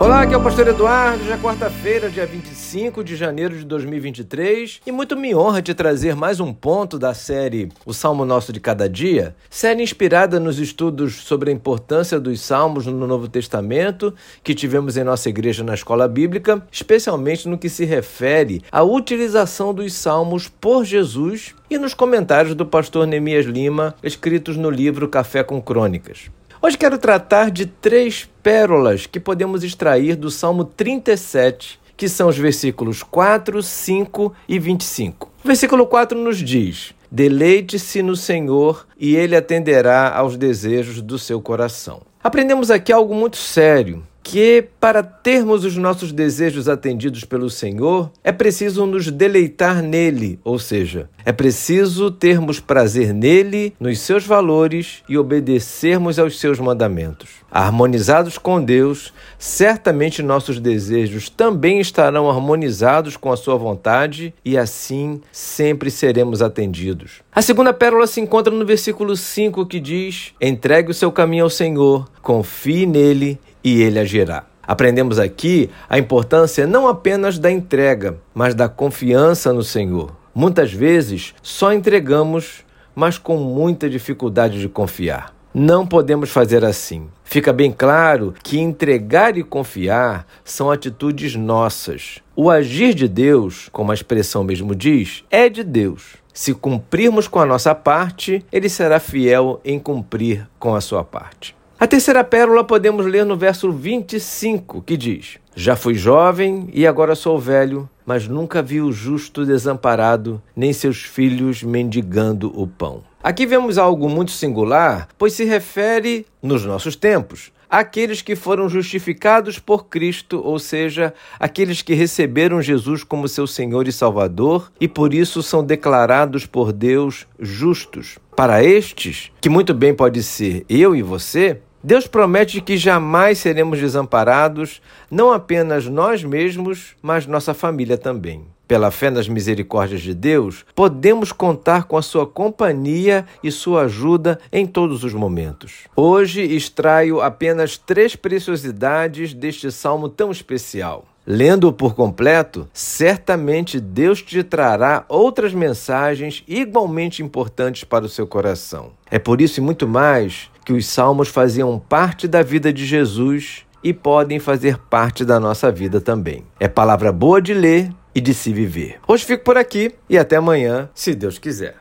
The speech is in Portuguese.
Olá, aqui é o Pastor Eduardo. Já é quarta-feira, dia 25 de janeiro de 2023, e muito me honra te trazer mais um ponto da série O Salmo Nosso de Cada Dia, série inspirada nos estudos sobre a importância dos salmos no Novo Testamento que tivemos em nossa igreja na escola bíblica, especialmente no que se refere à utilização dos salmos por Jesus e nos comentários do pastor Neemias Lima, escritos no livro Café com Crônicas. Hoje quero tratar de três pérolas que podemos extrair do Salmo 37, que são os versículos 4, 5 e 25. O versículo 4 nos diz: Deleite-se no Senhor e ele atenderá aos desejos do seu coração. Aprendemos aqui algo muito sério que para termos os nossos desejos atendidos pelo Senhor, é preciso nos deleitar nele, ou seja, é preciso termos prazer nele, nos seus valores e obedecermos aos seus mandamentos. Harmonizados com Deus, certamente nossos desejos também estarão harmonizados com a sua vontade e assim sempre seremos atendidos. A segunda pérola se encontra no versículo 5 que diz: Entregue o seu caminho ao Senhor, confie nele e ele agirá. Aprendemos aqui a importância não apenas da entrega, mas da confiança no Senhor. Muitas vezes só entregamos, mas com muita dificuldade de confiar. Não podemos fazer assim. Fica bem claro que entregar e confiar são atitudes nossas. O agir de Deus, como a expressão mesmo diz, é de Deus. Se cumprirmos com a nossa parte, ele será fiel em cumprir com a sua parte. A terceira pérola podemos ler no verso 25, que diz: Já fui jovem e agora sou velho, mas nunca vi o justo desamparado, nem seus filhos mendigando o pão. Aqui vemos algo muito singular, pois se refere, nos nossos tempos, àqueles que foram justificados por Cristo, ou seja, aqueles que receberam Jesus como seu Senhor e Salvador e por isso são declarados por Deus justos. Para estes, que muito bem pode ser eu e você, Deus promete que jamais seremos desamparados, não apenas nós mesmos, mas nossa família também. Pela fé nas misericórdias de Deus, podemos contar com a sua companhia e sua ajuda em todos os momentos. Hoje extraio apenas três preciosidades deste salmo tão especial. Lendo-o por completo, certamente Deus te trará outras mensagens igualmente importantes para o seu coração. É por isso e muito mais que os salmos faziam parte da vida de Jesus e podem fazer parte da nossa vida também. É palavra boa de ler e de se viver. Hoje fico por aqui e até amanhã, se Deus quiser.